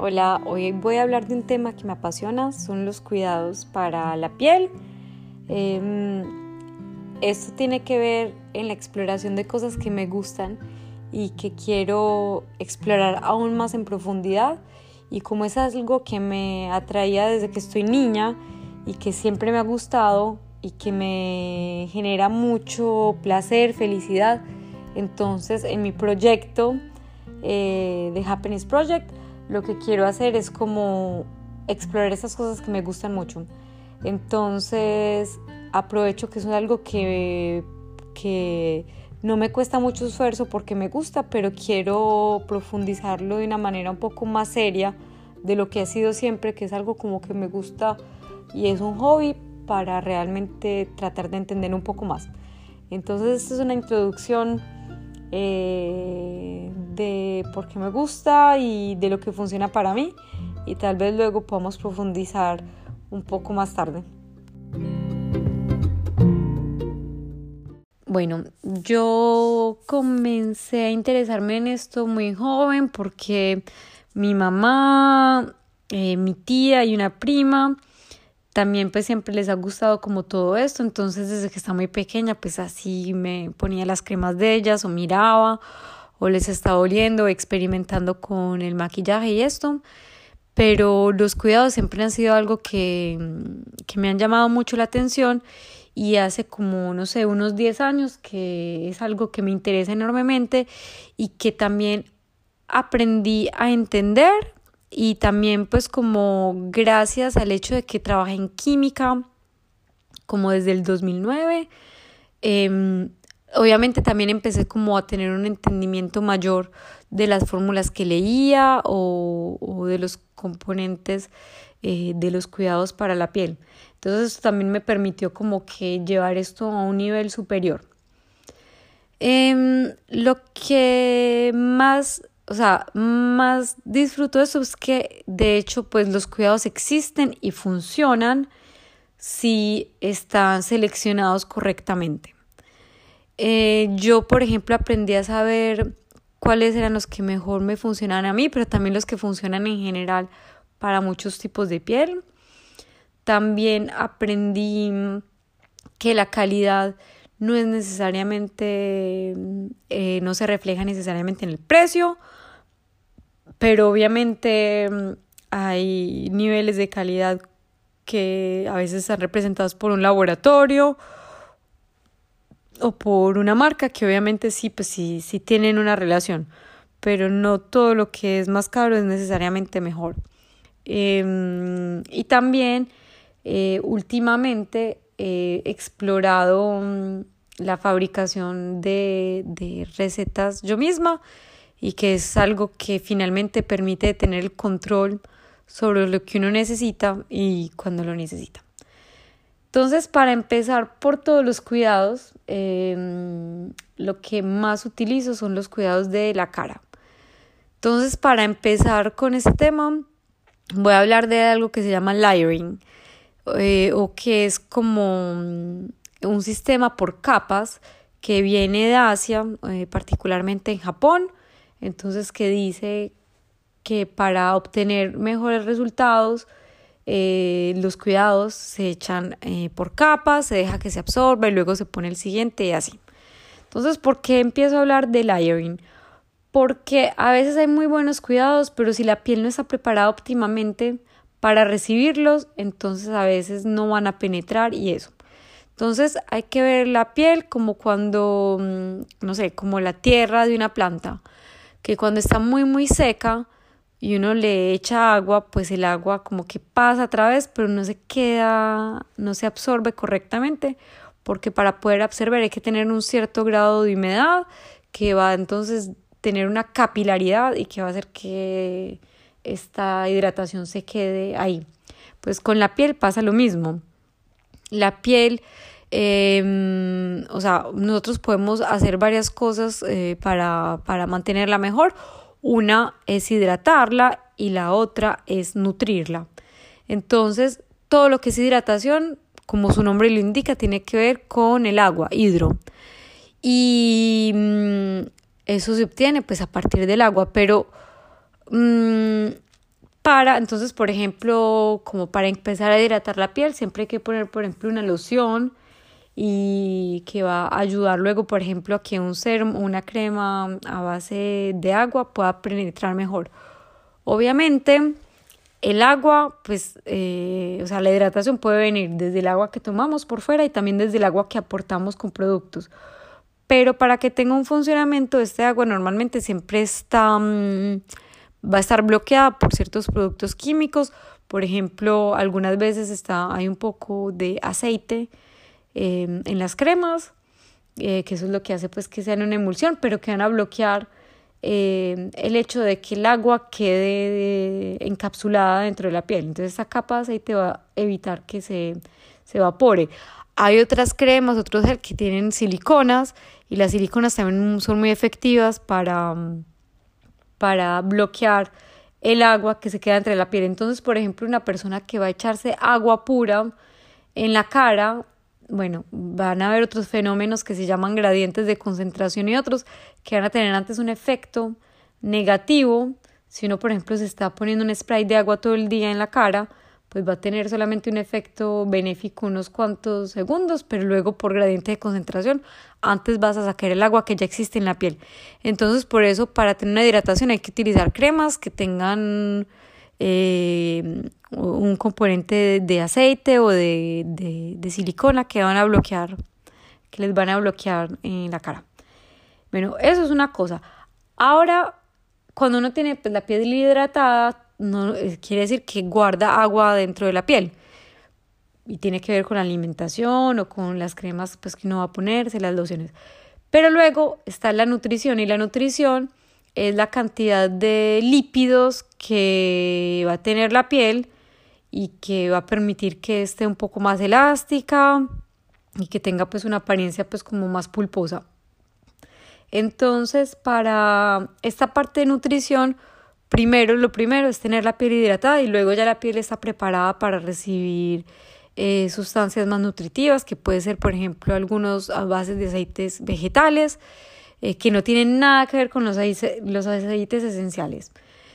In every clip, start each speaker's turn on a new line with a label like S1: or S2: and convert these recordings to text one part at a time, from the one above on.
S1: Hola, hoy voy a hablar de un tema que me apasiona, son los cuidados para la piel. Em, esto tiene que ver en la exploración de cosas que me gustan y que quiero explorar aún más en profundidad. Y como es algo que me atraía desde que estoy niña y que siempre me ha gustado y que me genera mucho placer, felicidad, entonces en mi proyecto eh, de Happiness Project lo que quiero hacer es como explorar esas cosas que me gustan mucho. Entonces aprovecho que es algo que, que no me cuesta mucho esfuerzo porque me gusta, pero quiero profundizarlo de una manera un poco más seria de lo que ha sido siempre, que es algo como que me gusta y es un hobby para realmente tratar de entender un poco más. Entonces, esta es una introducción eh, de por qué me gusta y de lo que funciona para mí y tal vez luego podamos profundizar un poco más tarde. Bueno, yo comencé a interesarme en esto muy joven porque mi mamá, eh, mi tía y una prima también pues siempre les ha gustado como todo esto, entonces desde que estaba muy pequeña pues así me ponía las cremas de ellas o miraba o les estaba oliendo, experimentando con el maquillaje y esto, pero los cuidados siempre han sido algo que, que me han llamado mucho la atención y hace como, no sé, unos 10 años que es algo que me interesa enormemente y que también aprendí a entender y también pues como gracias al hecho de que trabajé en química como desde el 2009, em, obviamente también empecé como a tener un entendimiento mayor de las fórmulas que leía o, de los componentes eh, de los cuidados para la piel. Entonces esto también me permitió como que llevar esto a un nivel superior. Em, lo que más o sea, más disfruto de eso es que de hecho pues los cuidados existen y funcionan si están seleccionados correctamente. Eh, yo, por ejemplo, aprendí a saber cuáles eran los que mejor me funcionan a mí, pero también los que funcionan en general para muchos tipos de piel. También aprendí que la calidad no es necesariamente, eh, no se refleja necesariamente en el precio, pero obviamente mm, hay niveles de calidad que a veces están representados por un laboratorio o por una marca que obviamente sí, pues sí, sí tienen una relación, pero no todo lo que es más caro es necesariamente mejor. Em, y también eh, últimamente he explorado mm, la fabricación de, de recetas yo misma y que es algo que finalmente permite tener el control sobre lo que uno necesita y cuando lo necesita. Entonces, para empezar por todos los cuidados, em, lo que más utilizo son los cuidados de la cara. Entonces, para empezar con este tema, voy a hablar de algo que se llama layering, eh, o que es como un sistema por capas que viene de Asia, eh, particularmente en Japón, entonces, que dice que para obtener mejores resultados, eh, los cuidados se echan eh, por capas, se deja que se absorba y luego se pone el siguiente y así. Entonces, ¿por qué empiezo a hablar de layering? Porque a veces hay muy buenos cuidados, pero si la piel no está preparada óptimamente para recibirlos, entonces a veces no van a penetrar y eso. Entonces hay que ver la piel como cuando, mm, no sé, como la tierra de una planta que cuando está muy muy seca y uno le echa agua, pues el agua como que pasa a través, pero no se queda, no se absorbe correctamente, porque para poder absorber hay que tener un cierto grado de humedad que va entonces tener una capilaridad y que va a hacer que esta hidratación se quede ahí. Pues con la piel pasa lo mismo. La piel Em, o sea, nosotros podemos hacer varias cosas eh, para, para mantenerla mejor. Una es hidratarla y la otra es nutrirla. Entonces, todo lo que es hidratación, como su nombre lo indica, tiene que ver con el agua, hidro. Y mm, eso se obtiene pues a partir del agua, pero mm, para, entonces, por ejemplo, como para empezar a hidratar la piel, siempre hay que poner, por ejemplo, una loción y que va a ayudar luego, por ejemplo, a que un serum una crema a base de agua pueda penetrar mejor. Obviamente, el agua, pues, eh, o sea, la hidratación puede venir desde el agua que tomamos por fuera y también desde el agua que aportamos con productos. Pero para que tenga un funcionamiento, este agua normalmente siempre está... Mm, va a estar bloqueada por ciertos productos químicos. Por ejemplo, algunas veces está, hay un poco de aceite em, en las cremas, eh, que eso es lo que hace pues que sean una emulsión, pero que van a bloquear em, el hecho de que el agua quede encapsulada dentro de la piel. Entonces esa capa de aceite va a evitar que se, se evapore. Hay otras cremas, otros gel que tienen siliconas y las siliconas también son muy efectivas para para bloquear el agua que se queda entre la piel. Entonces, por ejemplo, una persona que va a echarse agua pura en la cara, bueno, van a haber otros fenómenos que se llaman gradientes de concentración y otros que van a tener antes un efecto negativo. Si uno, por ejemplo, se está poniendo un spray de agua todo el día en la cara, pues va a tener solamente un efecto benéfico unos cuantos segundos, pero luego por gradiente de concentración, antes vas a sacar el agua que ya existe en la piel. Entonces, por eso, para tener una hidratación hay que utilizar cremas que tengan eh, un componente de aceite o de, de, silicona que van a bloquear, que les van a bloquear en la cara. Bueno, eso es una cosa. Ahora, cuando uno tiene pues, la piel hidratada, no eh, quiere decir que guarda agua dentro de la piel. Y tiene que ver con la alimentación o con las cremas pues, que uno va a ponerse, las lociones. Pero luego está la nutrición y la nutrición es la cantidad de lípidos que va a tener la piel y que va a permitir que esté un poco más elástica y que tenga pues una apariencia pues como más pulposa. Entonces, para esta parte de nutrición, primero, lo primero es tener la piel hidratada y luego ya la piel está preparada para recibir eh, sustancias más nutritivas, que puede ser, por ejemplo, algunos bases de aceites vegetales, eh, que no tienen nada que ver con los, los aceites esenciales.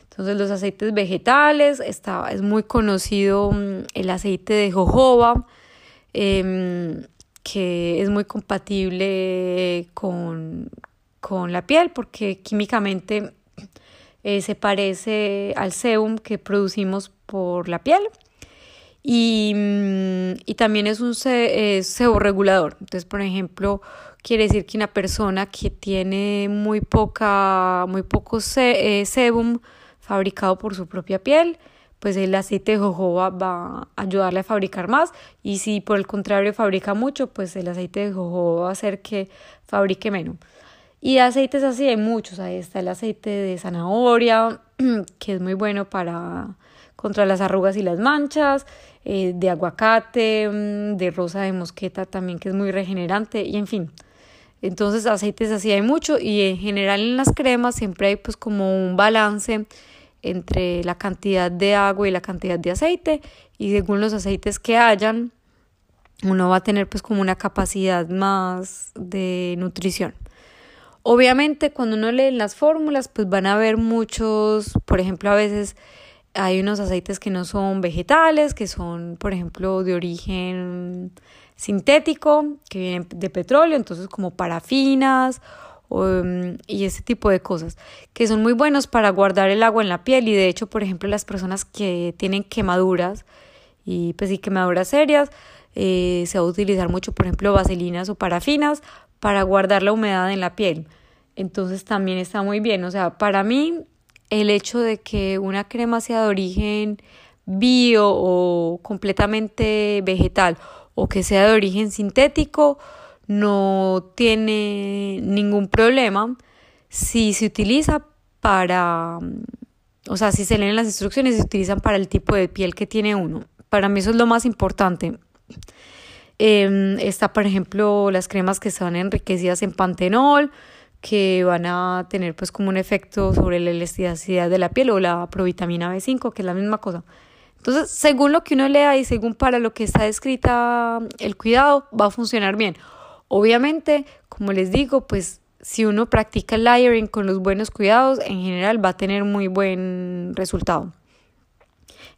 S1: Entonces, los aceites vegetales, está, es muy conocido mm, el aceite de jojoba, em, que es muy compatible con, con la piel porque químicamente eh, se parece al sebum que producimos por la piel y, mm, y también es un seborregulador. Entonces, por ejemplo, quiere decir que una persona que tiene muy poca, muy poco eh, sebum fabricado por su propia piel, pues el aceite de jojoba va a ayudarle a fabricar más y si por el contrario fabrica mucho, pues el aceite de jojoba va a hacer que fabrique menos. Y aceites así hay muchos, ahí está el aceite de zanahoria, que es muy bueno para contra las arrugas y las manchas, eh, de aguacate, mm, de rosa de mosqueta también, que es muy regenerante, y en fin. Entonces aceites así hay mucho y en general en las cremas siempre hay pues como un balance entre la cantidad de agua y la cantidad de aceite y según los aceites que hayan uno va a tener pues como una capacidad más de nutrición. Obviamente cuando uno lee las fórmulas pues van a ver muchos, por ejemplo a veces hay unos aceites que no son vegetales, que son por ejemplo de origen sintético, que vienen de petróleo, entonces como parafinas um, y ese tipo de cosas, que son muy buenos para guardar el agua en la piel y de hecho por ejemplo las personas que tienen quemaduras y pues sí quemaduras serias, eh, se va a utilizar mucho por ejemplo vaselinas o parafinas para guardar la humedad en la piel. Entonces también está muy bien. O sea, para mí el hecho de que una crema sea de origen bio o completamente vegetal o que sea de origen sintético no tiene ningún problema si se utiliza para, o sea, si se leen las instrucciones, se utilizan para el tipo de piel que tiene uno. Para mí eso es lo más importante. Eh, está, por ejemplo, las cremas que están enriquecidas en pantenol, que van a tener pues como un efecto sobre la elasticidad de la piel o la provitamina B5, que es la misma cosa. Entonces, según lo que uno lea y según para lo que está descrita el cuidado, va a funcionar bien. Obviamente, como les digo, pues si uno practica el layering con los buenos cuidados, en general va a tener muy buen resultado.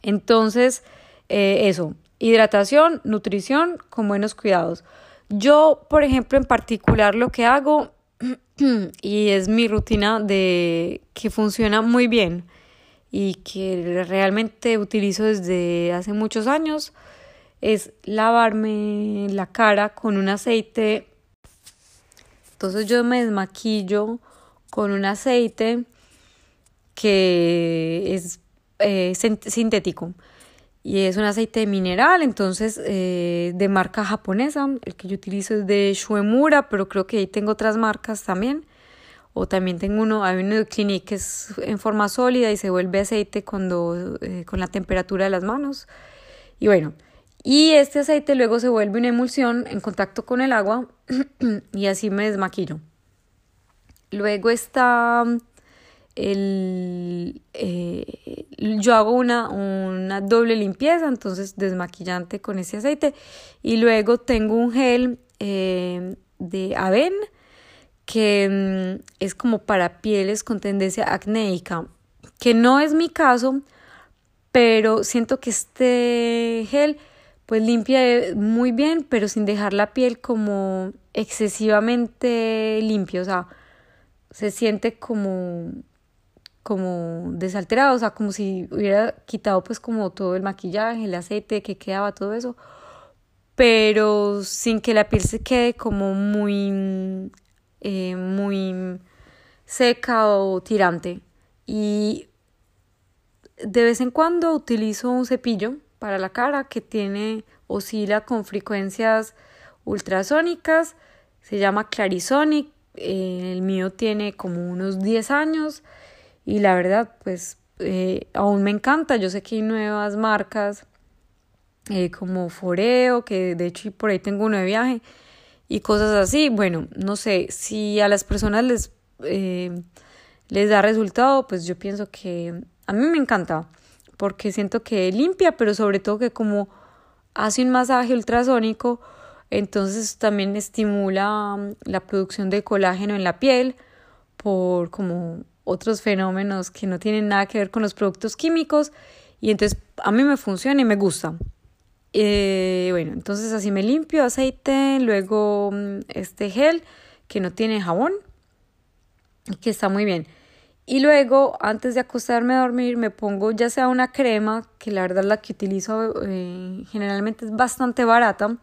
S1: Entonces, eh, eso, hidratación, nutrición con buenos cuidados. Yo, por ejemplo, en particular lo que hago, y es mi rutina de que funciona muy bien y que realmente utilizo desde hace muchos años, es lavarme la cara con un aceite. Entonces yo me desmaquillo con un aceite que es eh, sintético y es un aceite mineral, entonces eh, de marca japonesa. El que yo utilizo es de Shuemura, pero creo que ahí tengo otras marcas también. O también tengo uno, hay uno de Clinique que es en forma sólida y se vuelve aceite cuando eh, con la temperatura de las manos. Y bueno, y este aceite luego se vuelve una emulsión en contacto con el agua y así me desmaquillo. Luego está el, eh, yo hago una, una doble limpieza, entonces desmaquillante con ese aceite. Y luego tengo un gel eh, de Aven que mm, es como para pieles con tendencia acnéica, que no es mi caso, pero siento que este gel pues limpia muy bien, pero sin dejar la piel como excesivamente limpia, o sea, se siente como como desalterado, o sea, como si hubiera quitado pues como todo el maquillaje, el aceite que quedaba, todo eso, pero sin que la piel se quede como muy, eh, muy seca o tirante. Y de vez en cuando utilizo un cepillo para la cara que tiene, oscila con frecuencias ultrasónicas, se llama Clarisonic, eh, el mío tiene como unos 10 años y la verdad pues eh, aún me encanta, yo sé que hay nuevas marcas eh, como Foreo, que de hecho por ahí tengo uno de viaje y cosas así, bueno, no sé, si a las personas les, eh, les da resultado, pues yo pienso que a mí me encanta porque siento que limpia, pero sobre todo que como hace un masaje ultrasónico, entonces también estimula mm, la producción de colágeno en la piel por como otros fenómenos que no tienen nada que ver con los productos químicos y entonces a mí me funciona y me gusta. Eh, bueno, entonces así me limpio aceite, luego mm, este gel que no tiene jabón, que está muy bien. Y luego, antes de acostarme a dormir, me pongo ya sea una crema, que la verdad la que utilizo eh, generalmente es bastante barata,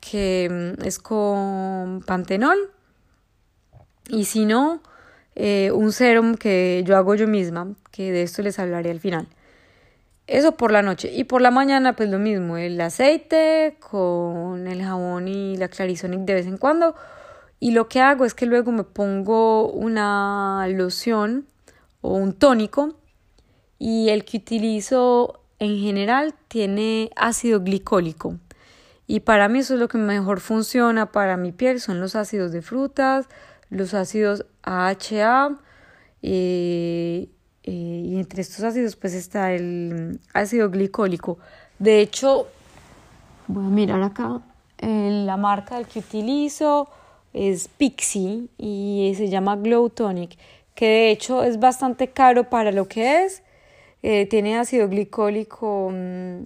S1: que mm, es con pantenol. Y si no, eh, un serum que yo hago yo misma, que de esto les hablaré al final. Eso por la noche. Y por la mañana, pues lo mismo, el aceite con el jabón y la Clarisonic de vez en cuando. Y lo que hago es que luego me pongo una loción o un tónico. Y el que utilizo en general tiene ácido glicólico. Y para mí eso es lo que mejor funciona para mi piel, son los ácidos de frutas, los ácidos AHA eh, eh, y entre estos ácidos pues está el ácido glicólico. De hecho, voy a mirar acá, la marca del que utilizo es Pixie y se llama Glow Tonic, que de hecho es bastante caro para lo que es. Eh, tiene ácido glicólico mm,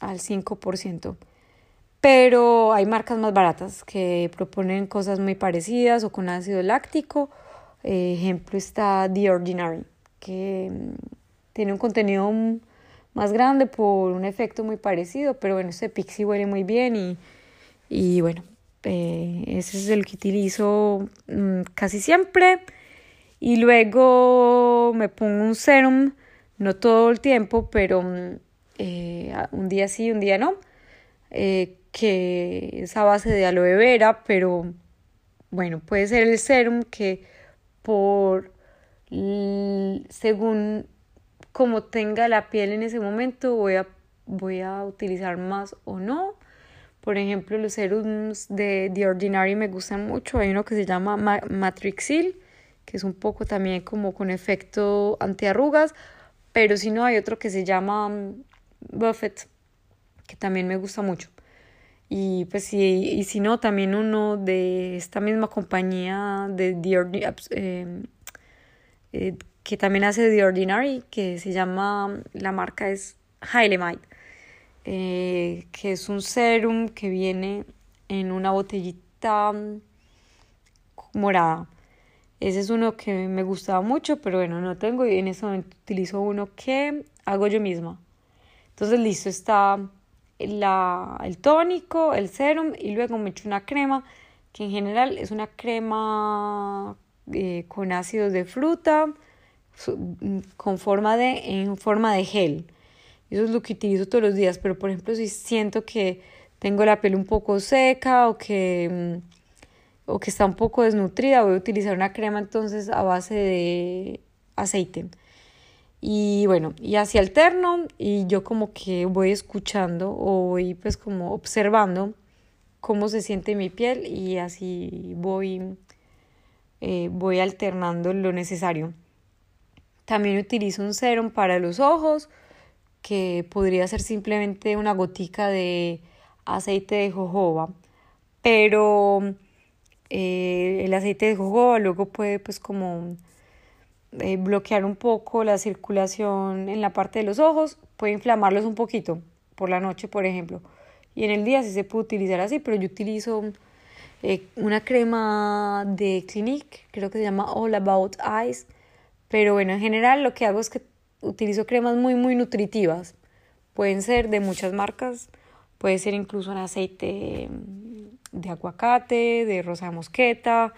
S1: al 5% pero hay marcas más baratas que proponen cosas muy parecidas o con ácido láctico. Eh, ejemplo está The Ordinary, que mm, tiene un contenido más grande por un efecto muy parecido, pero bueno, este Pixie huele muy bien y, y bueno, eh, ese es el que utilizo mm, casi siempre. Y luego me pongo un serum, no todo el tiempo, pero mm, eh, un día sí, un día no que es a base de aloe vera, pero bueno, puede ser el serum que por según como tenga la piel en ese momento voy a, voy a utilizar más o no. Por ejemplo, los serums de The Ordinary me gustan mucho. Hay uno que se llama Matrixil, que es un poco también como con efecto antiarrugas, pero si no hay otro que se llama mm, Buffett, que también me gusta mucho. Y pues sí, y si no, también uno de esta misma compañía de The eh, eh, que también hace The Ordinary, que se llama, la marca es Hylemite, eh, que es un serum que viene en una botellita morada. Ese es uno que me gustaba mucho, pero bueno, no tengo y en ese momento utilizo uno que hago yo misma. Entonces, listo, está la, el tónico, el serum y luego me echo una crema que en general es una crema eh, con ácidos de fruta con forma de, en forma de gel. Eso es lo que utilizo todos los días, pero por ejemplo si siento que tengo la piel un poco seca o que, mm, o que está un poco desnutrida, voy a utilizar una crema entonces a base de aceite. Y bueno, y así alterno y yo como que voy escuchando o voy pues como observando cómo se siente mi piel y así voy, eh, voy alternando lo necesario. También utilizo un serum para los ojos que podría ser simplemente una gotica de aceite de jojoba, pero eh, el aceite de jojoba luego puede pues como eh, bloquear un poco la circulación en la parte de los ojos, puede inflamarlos un poquito por la noche, por ejemplo. Y en el día sí se puede utilizar así, pero yo utilizo eh, una crema de Clinique, creo que se llama All About Eyes. Pero bueno, en general lo que hago es que utilizo cremas muy, muy nutritivas. Pueden ser de muchas marcas, puede ser incluso un aceite de aguacate, de rosa de mosqueta,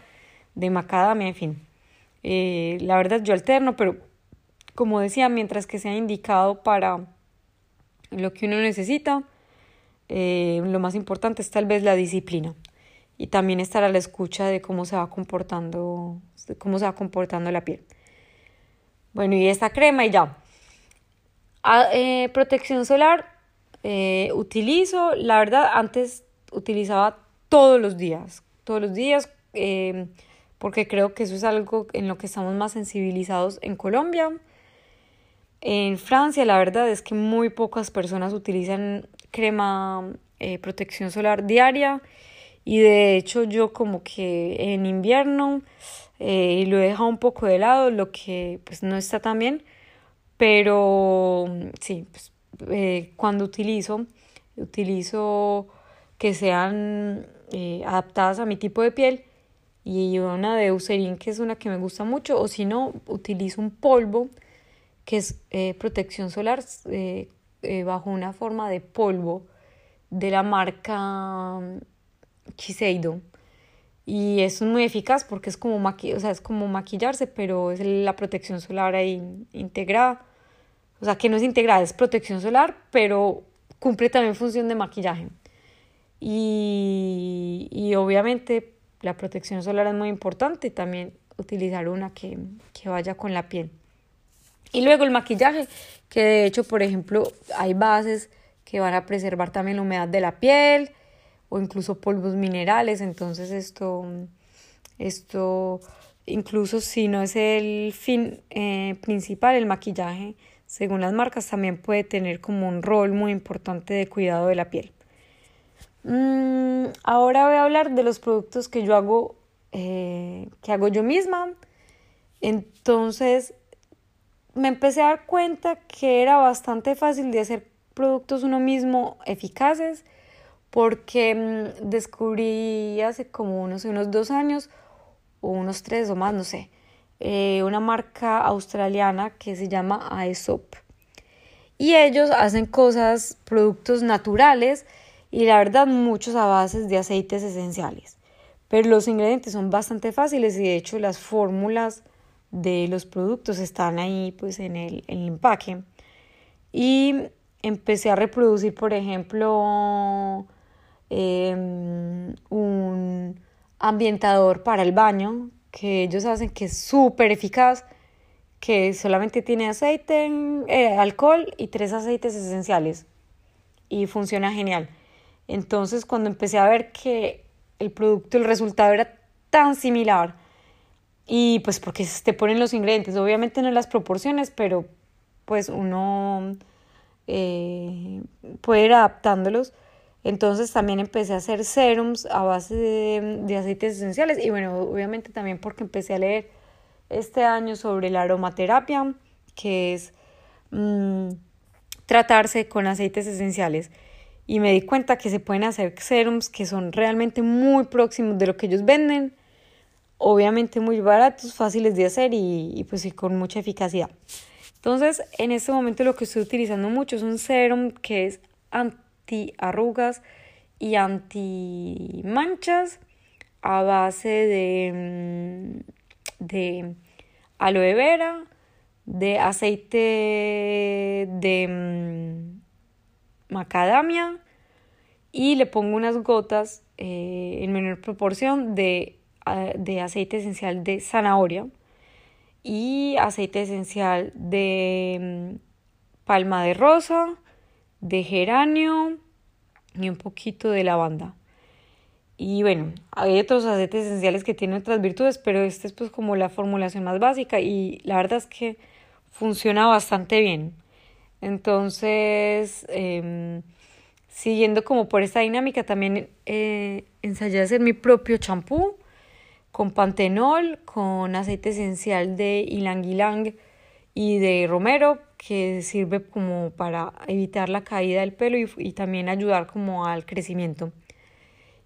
S1: de macadamia, en fin. Eh, la verdad yo alterno, pero como decía, mientras que sea indicado para lo que uno necesita, eh, lo más importante es tal vez la disciplina y también estar a la escucha de cómo se va comportando, cómo se va comportando la piel. Bueno, y esta crema y ya. Ah, eh, protección solar utilizo, la verdad, antes utilizaba todos los días, todos los días porque creo que eso es algo en lo que estamos más sensibilizados en Colombia. En Francia la verdad es que muy pocas personas utilizan crema eh, protección solar diaria y de hecho yo como que en invierno eh, lo he dejado un poco de lado, lo que pues no está tan bien, pero sí, pues, eh, cuando utilizo, utilizo que sean adaptadas a mi tipo de piel y una de Eucerin que es una que me gusta mucho o si no utilizo un polvo que es eh, protección solar eh, eh, bajo una forma de polvo de la marca Chiseido mm, y es muy eficaz porque es como, maqui o sea, es como maquillarse pero es la protección solar ahí integrada. O sea que no es integrada es protección solar pero cumple también función de maquillaje. Y, y obviamente la protección solar es muy importante, también utilizar una que, que vaya con la piel. Y luego el maquillaje, que de hecho, por ejemplo, hay bases que van a preservar también la humedad de la piel o incluso polvos minerales, entonces esto, esto incluso si no es el fin eh, principal, el maquillaje, según las marcas, también puede tener como un rol muy importante de cuidado de la piel. Mm, ahora voy a hablar de los productos que yo hago, eh, que hago yo misma. Entonces, me empecé a dar cuenta que era bastante fácil de hacer productos uno mismo eficaces porque mm, descubrí hace como unos, unos dos años o unos tres o más, no sé, eh, una marca australiana que se llama Aesop. Y ellos hacen cosas, productos naturales y la verdad muchos a bases de aceites esenciales. Pero los ingredientes son bastante fáciles y de hecho las fórmulas de los productos están ahí pues en el, empaque. Y empecé a reproducir, por ejemplo, em, un ambientador para el baño que ellos hacen que es súper eficaz, que solamente tiene aceite, eh, alcohol y tres aceites esenciales y funciona genial. Entonces cuando empecé a ver que el producto, el resultado era tan similar, y pues porque te ponen los ingredientes, obviamente no las proporciones, pero pues uno eh, puede ir adaptándolos. Entonces también empecé a hacer serums a base de, de, aceites esenciales y bueno, obviamente también porque empecé a leer este año sobre la aromaterapia, que es mm, tratarse con aceites esenciales. Y me di cuenta que se pueden hacer serums que son realmente muy próximos de lo que ellos venden. Obviamente muy baratos, fáciles de hacer y, y pues con mucha eficacia. Entonces, en este momento lo que estoy utilizando mucho es un serum que es anti arrugas y anti manchas a base de, mm, de aloe vera, de aceite de mm, macadamia y le pongo unas gotas eh, en menor proporción de, de aceite esencial de zanahoria y aceite esencial de mm, palma de rosa, de geranio y un poquito de lavanda. Y bueno, hay otros aceites esenciales que tienen otras virtudes, pero esta es pues como la formulación más básica y la verdad es que funciona bastante bien. Entonces, em, siguiendo como por esta dinámica, también eh, ensayé hacer mi propio champú con pantenol, con aceite esencial de ylang ylang y de romero, que sirve como para evitar la caída del pelo y, y también ayudar como al crecimiento.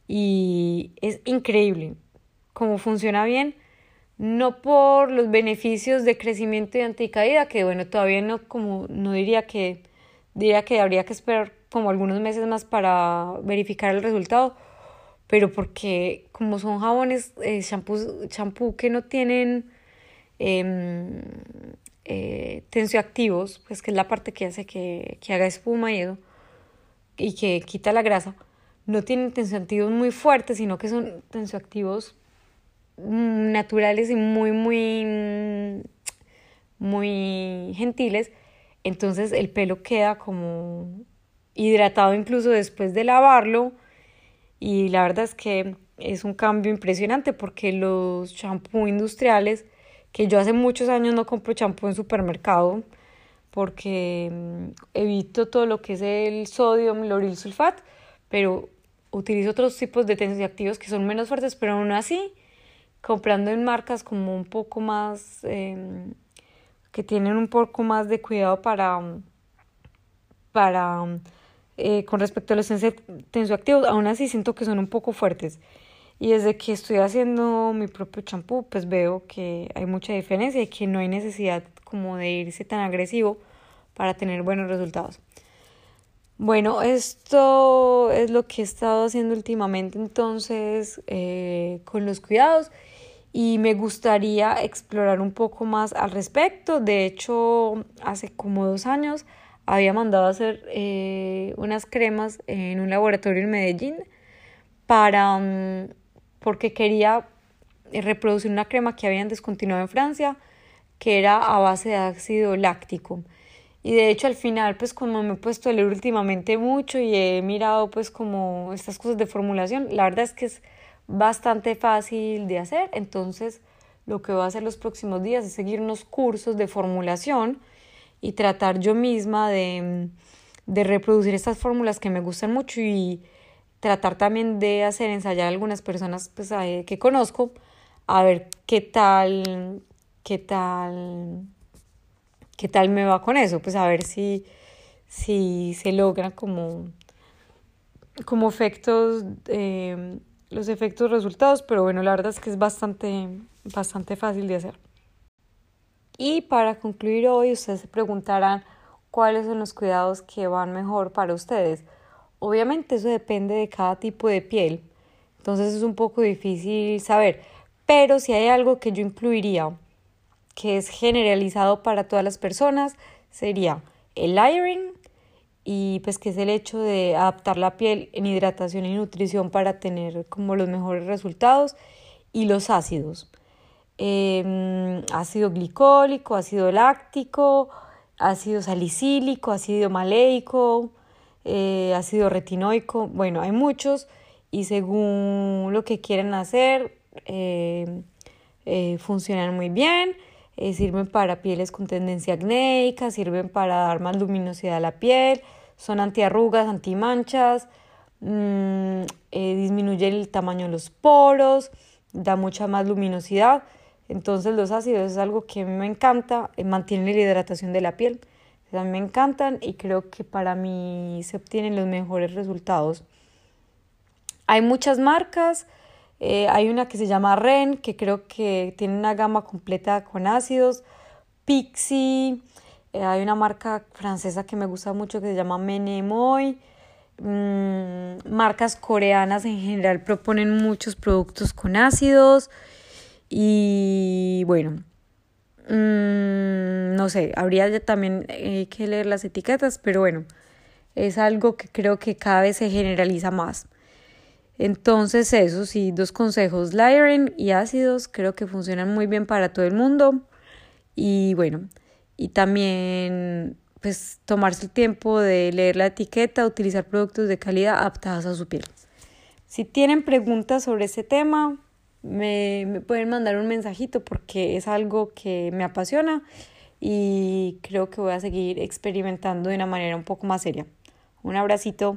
S1: Y es increíble cómo funciona bien, no por los beneficios de crecimiento y anticaída, que bueno, todavía no, como, no diría que, diría que habría que esperar como algunos meses más para verificar el resultado, pero porque como son jabones, eh, champú que no tienen eh, eh, tensioactivos, pues que es la parte que hace que, que haga espuma y y que quita la grasa, no tienen tensioactivos muy fuertes, sino que son tensioactivos naturales y muy, muy, muy gentiles. Entonces el pelo queda como hidratado incluso después de lavarlo y la verdad es que es un cambio impresionante porque los champú industriales, que yo hace muchos años no compro champú en supermercado porque mm, evito todo lo que es el sodio, el lauryl sulfat, pero utilizo otros tipos de tensioactivos que son menos fuertes, pero aún así, comprando en marcas como un poco más, em, que tienen un poco más de cuidado para, para eh, con respecto a los tensioactivos, aún así siento que son un poco fuertes. Y desde que estoy haciendo mi propio champú, pues veo que hay mucha diferencia y que no hay necesidad como de irse tan agresivo para tener buenos resultados. Bueno, esto es lo que he estado haciendo últimamente entonces eh, con los cuidados y me gustaría explorar un poco más al respecto. De hecho, hace como dos años había mandado a hacer eh, unas cremas en un laboratorio en Medellín para mm, porque quería reproducir una crema que habían descontinuado en Francia que era a base de ácido láctico. Y de hecho al final, pues como me he puesto a leer últimamente mucho y he mirado pues como estas cosas de formulación, la verdad es que es bastante fácil de hacer. Entonces lo que voy a hacer los próximos días es seguir unos cursos de formulación y tratar yo misma de, de reproducir estas fórmulas que me gustan mucho y tratar también de hacer ensayar a algunas personas pues, que conozco a ver qué tal, qué tal qué tal me va con eso, pues a ver si, si se logran como, como efectos, eh, los efectos resultados, pero bueno, la verdad es que es bastante, bastante fácil de hacer. Y para concluir hoy, ustedes se preguntarán cuáles son los cuidados que van mejor para ustedes. Obviamente eso depende de cada tipo de piel, entonces es un poco difícil saber, pero si hay algo que yo incluiría que es generalizado para todas las personas sería el layering y pues que es el hecho de adaptar la piel en hidratación y nutrición para tener como los mejores resultados y los ácidos. Em, ácido glicólico ácido láctico ácido salicílico ácido maleico eh, ácido retinoico bueno hay muchos y según lo que quieren hacer em, eh, funcionan muy bien eh, sirven para pieles con tendencia acnéica, sirven para dar más luminosidad a la piel, son antiarrugas, antimanchas, mmm, disminuyen el tamaño de los poros, da mucha más luminosidad. Entonces los ácidos es algo que me encanta, eh, mantiene la hidratación de la piel. A mí me encantan y creo que para mí se obtienen los mejores resultados. Hay muchas marcas, eh, hay una que se llama Ren, que creo que tiene una gama completa con ácidos. Pixie, eh, hay una marca francesa que me gusta mucho que se llama Menemoy. Mm, marcas coreanas en general proponen muchos productos con ácidos. Y bueno, mm, no sé, habría también eh, que leer las etiquetas, pero bueno, es algo que creo que cada vez se generaliza más. Entonces, eso sí, dos consejos, Lyren y ácidos, creo que funcionan muy bien para todo el mundo. Y bueno, y también pues tomarse el tiempo de leer la etiqueta, utilizar productos de calidad adaptados a su piel. Si tienen preguntas sobre ese tema, me, me pueden mandar un mensajito porque es algo que me apasiona y creo que voy a seguir experimentando de una manera un poco más seria. Un abracito.